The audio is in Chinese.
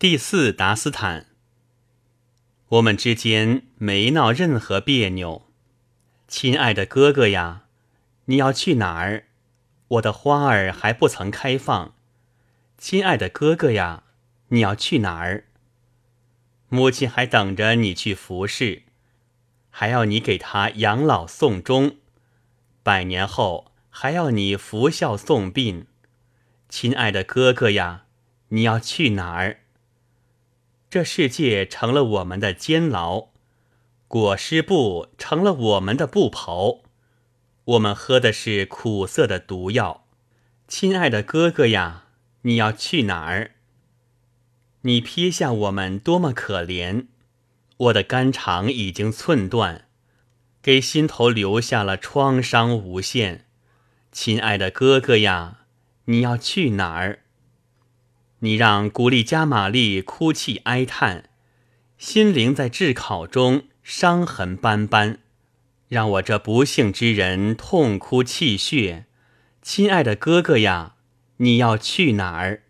第四达斯坦，我们之间没闹任何别扭。亲爱的哥哥呀，你要去哪儿？我的花儿还不曾开放。亲爱的哥哥呀，你要去哪儿？母亲还等着你去服侍，还要你给她养老送终。百年后还要你服孝送殡。亲爱的哥哥呀，你要去哪儿？这世界成了我们的监牢，裹尸布成了我们的布袍，我们喝的是苦涩的毒药。亲爱的哥哥呀，你要去哪儿？你撇下我们多么可怜！我的肝肠已经寸断，给心头留下了创伤无限。亲爱的哥哥呀，你要去哪儿？你让古丽加玛丽哭泣哀叹，心灵在炙烤中伤痕斑斑，让我这不幸之人痛哭泣血。亲爱的哥哥呀，你要去哪儿？